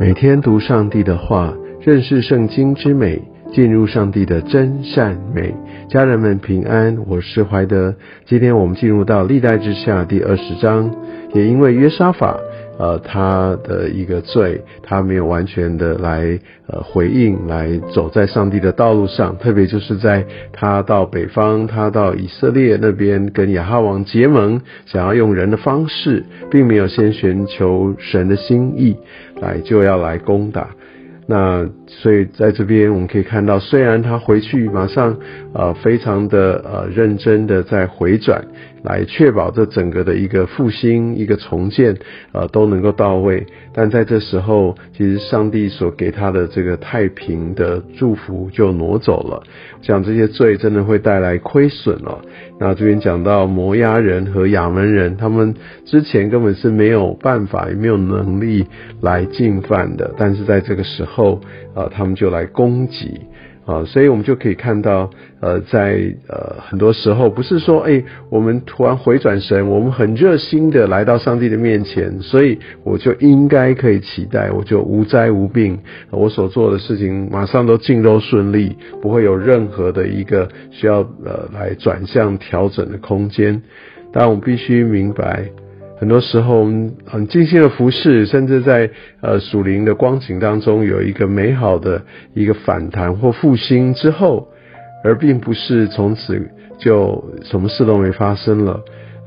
每天读上帝的话，认识圣经之美，进入上帝的真善美。家人们平安，我是怀德。今天我们进入到历代之下第二十章，也因为约沙法。呃，他的一个罪，他没有完全的来呃回应，来走在上帝的道路上。特别就是在他到北方，他到以色列那边跟亚哈王结盟，想要用人的方式，并没有先寻求神的心意，来就要来攻打。那所以在这边我们可以看到，虽然他回去马上呃非常的呃认真的在回转，来确保这整个的一个复兴、一个重建呃都能够到位，但在这时候，其实上帝所给他的这个太平的祝福就挪走了，讲这些罪真的会带来亏损了。那这边讲到摩押人和亚门人，他们之前根本是没有办法也没有能力来进犯的，但是在这个时候，呃，他们就来攻击。啊，所以我们就可以看到，呃，在呃很多时候，不是说，哎，我们突然回转神，我们很热心的来到上帝的面前，所以我就应该可以期待，我就无灾无病，我所做的事情马上都尽都顺利，不会有任何的一个需要呃来转向调整的空间。但我们必须明白。很多时候，我们很尽心的服侍，甚至在呃属灵的光景当中，有一个美好的一个反弹或复兴之后，而并不是从此就什么事都没发生了，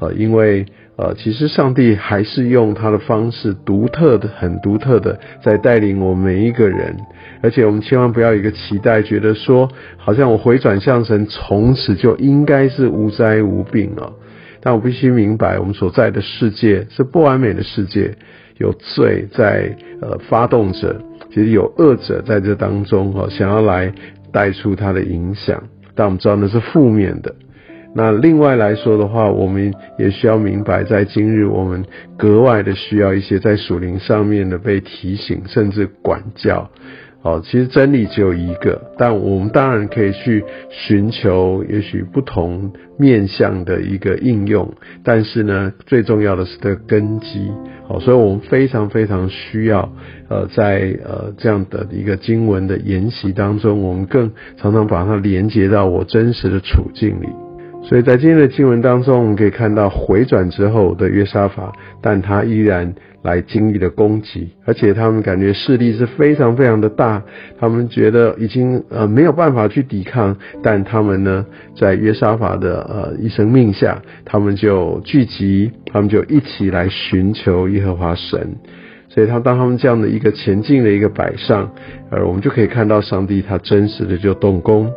呃，因为呃，其实上帝还是用他的方式，独特的、很独特的，在带领我们每一个人，而且我们千万不要有一个期待，觉得说，好像我回转向神，从此就应该是无灾无病了。但我必须明白，我们所在的世界是不完美的世界，有罪在呃发动着，其实有恶者在这当中哦，想要来带出它的影响。但我们知道那是负面的。那另外来说的话，我们也需要明白，在今日我们格外的需要一些在属灵上面的被提醒，甚至管教。哦，其实真理只有一个，但我们当然可以去寻求，也许不同面向的一个应用。但是呢，最重要的是的根基。好，所以我们非常非常需要，呃，在呃这样的一个经文的研习当中，我们更常常把它连接到我真实的处境里。所以在今天的经文当中，我们可以看到回转之后的约沙法，但他依然。来经历的攻击，而且他们感觉势力是非常非常的大，他们觉得已经呃没有办法去抵抗，但他们呢，在约沙法的呃一声命下，他们就聚集，他们就一起来寻求耶和华神，所以他当他们这样的一个前进的一个摆上，而我们就可以看到上帝他真实的就动工，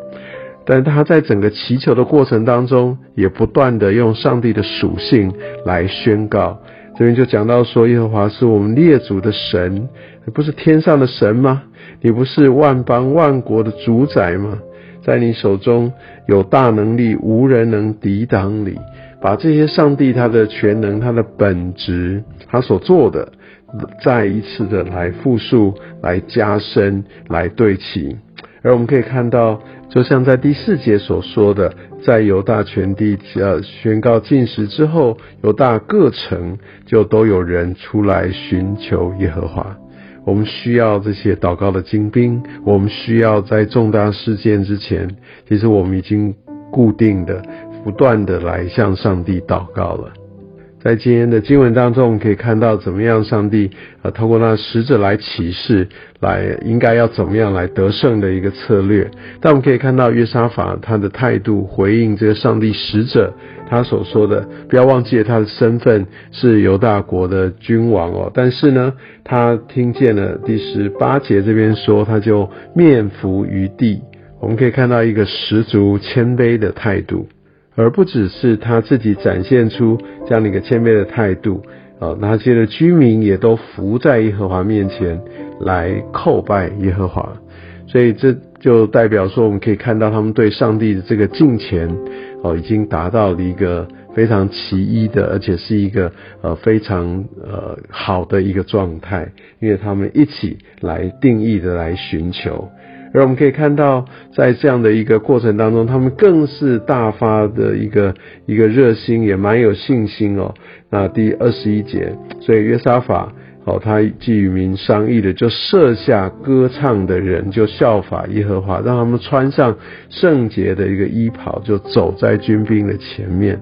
但他在整个祈求的过程当中，也不断的用上帝的属性来宣告。这边就讲到说，耶和华是我们列祖的神，你不是天上的神吗？你不是万邦万国的主宰吗？在你手中有大能力，无人能抵挡你。把这些上帝他的全能、他的本质、他所做的，再一次的来复述、来加深、来对齐。而我们可以看到，就像在第四节所说的。在犹大全地呃宣告禁食之后，犹大各城就都有人出来寻求耶和华。我们需要这些祷告的精兵，我们需要在重大事件之前，其实我们已经固定的、不断的来向上帝祷告了。在今天的经文当中，我们可以看到怎么样上帝呃通过那使者来启示，来应该要怎么样来得胜的一个策略。但我们可以看到约沙法他的态度回应这个上帝使者他所说的，不要忘记了他的身份是犹大国的君王哦。但是呢，他听见了第十八节这边说，他就面伏于地。我们可以看到一个十足谦卑的态度。而不只是他自己展现出这样的一个谦卑的态度啊，那些的居民也都伏在耶和华面前来叩拜耶和华，所以这就代表说，我们可以看到他们对上帝的这个敬虔哦，已经达到了一个非常奇异的，而且是一个呃非常呃好的一个状态，因为他们一起来定义的来寻求。而我们可以看到，在这样的一个过程当中，他们更是大发的一个一个热心，也蛮有信心哦。那第二十一节，所以约沙法哦，他既与民商议的，就设下歌唱的人，就效法耶和华，让他们穿上圣洁的一个衣袍，就走在军兵的前面，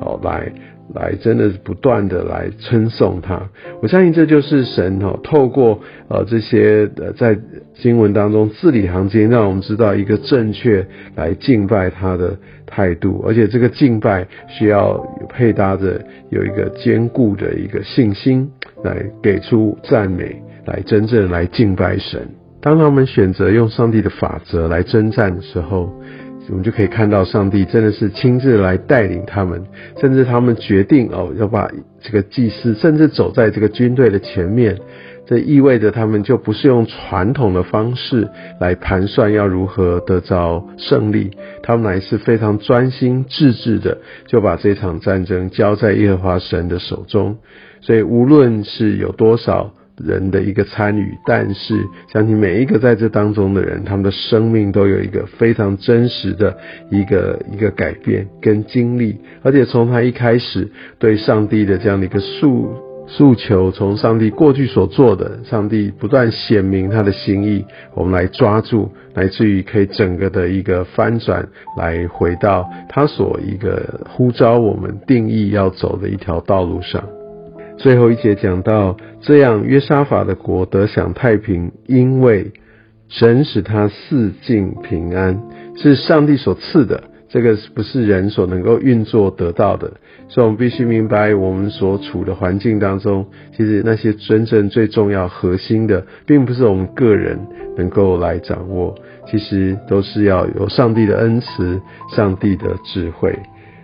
哦，来。来，真的是不断的来称颂他。我相信这就是神哈，透过呃这些呃在经文当中字里行间，让我们知道一个正确来敬拜他的态度，而且这个敬拜需要配搭着有一个坚固的一个信心，来给出赞美，来真正来敬拜神。当他们选择用上帝的法则来征战的时候。我们就可以看到，上帝真的是亲自来带领他们，甚至他们决定哦，要把这个祭司，甚至走在这个军队的前面。这意味着他们就不是用传统的方式来盘算要如何得着胜利，他们乃是非常专心致志的，就把这场战争交在耶和华神的手中。所以，无论是有多少。人的一个参与，但是相信每一个在这当中的人，他们的生命都有一个非常真实的一个一个改变跟经历，而且从他一开始对上帝的这样的一个诉诉求，从上帝过去所做的，上帝不断显明他的心意，我们来抓住，来自于可以整个的一个翻转，来回到他所一个呼召我们定义要走的一条道路上。最后一节讲到，这样约沙法的国得享太平，因为神使他四境平安，是上帝所赐的，这个不是人所能够运作得到的。所以，我们必须明白，我们所处的环境当中，其实那些真正最重要、核心的，并不是我们个人能够来掌握，其实都是要有上帝的恩慈、上帝的智慧。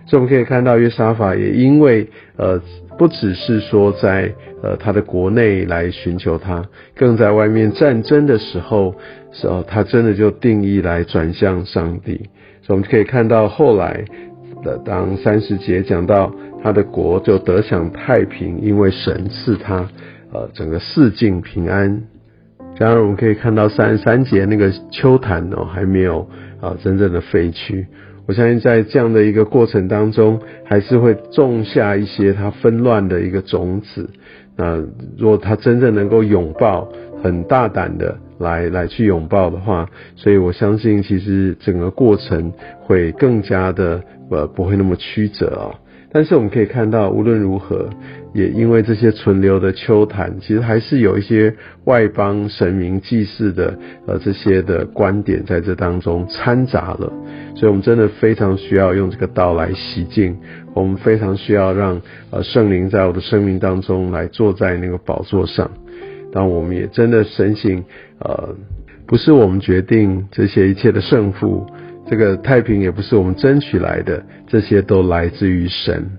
所以，我们可以看到约沙法也因为呃。不只是说在呃他的国内来寻求他，更在外面战争的时候，时候他真的就定义来转向上帝。所以我们可以看到后来的当三十节讲到他的国就得享太平，因为神赐他呃整个四境平安。然而我们可以看到三十三节那个秋坛哦还没有啊真正的废去。我相信在这样的一个过程当中，还是会种下一些它纷乱的一个种子。那如果他真正能够拥抱，很大胆的来来去拥抱的话，所以我相信其实整个过程会更加的呃不会那么曲折啊。但是我们可以看到，无论如何，也因为这些存留的秋坛，其实还是有一些外邦神明祭祀的呃这些的观点在这当中掺杂了，所以我们真的非常需要用这个道来洗净，我们非常需要让呃圣灵在我的生命当中来坐在那个宝座上，但我们也真的深信，呃，不是我们决定这些一切的胜负。这个太平也不是我们争取来的，这些都来自于神。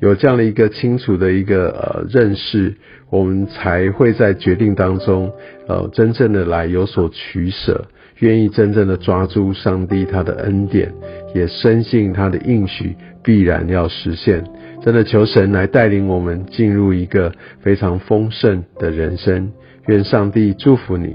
有这样的一个清楚的一个呃认识，我们才会在决定当中，呃，真正的来有所取舍，愿意真正的抓住上帝他的恩典，也深信他的应许必然要实现。真的求神来带领我们进入一个非常丰盛的人生。愿上帝祝福你。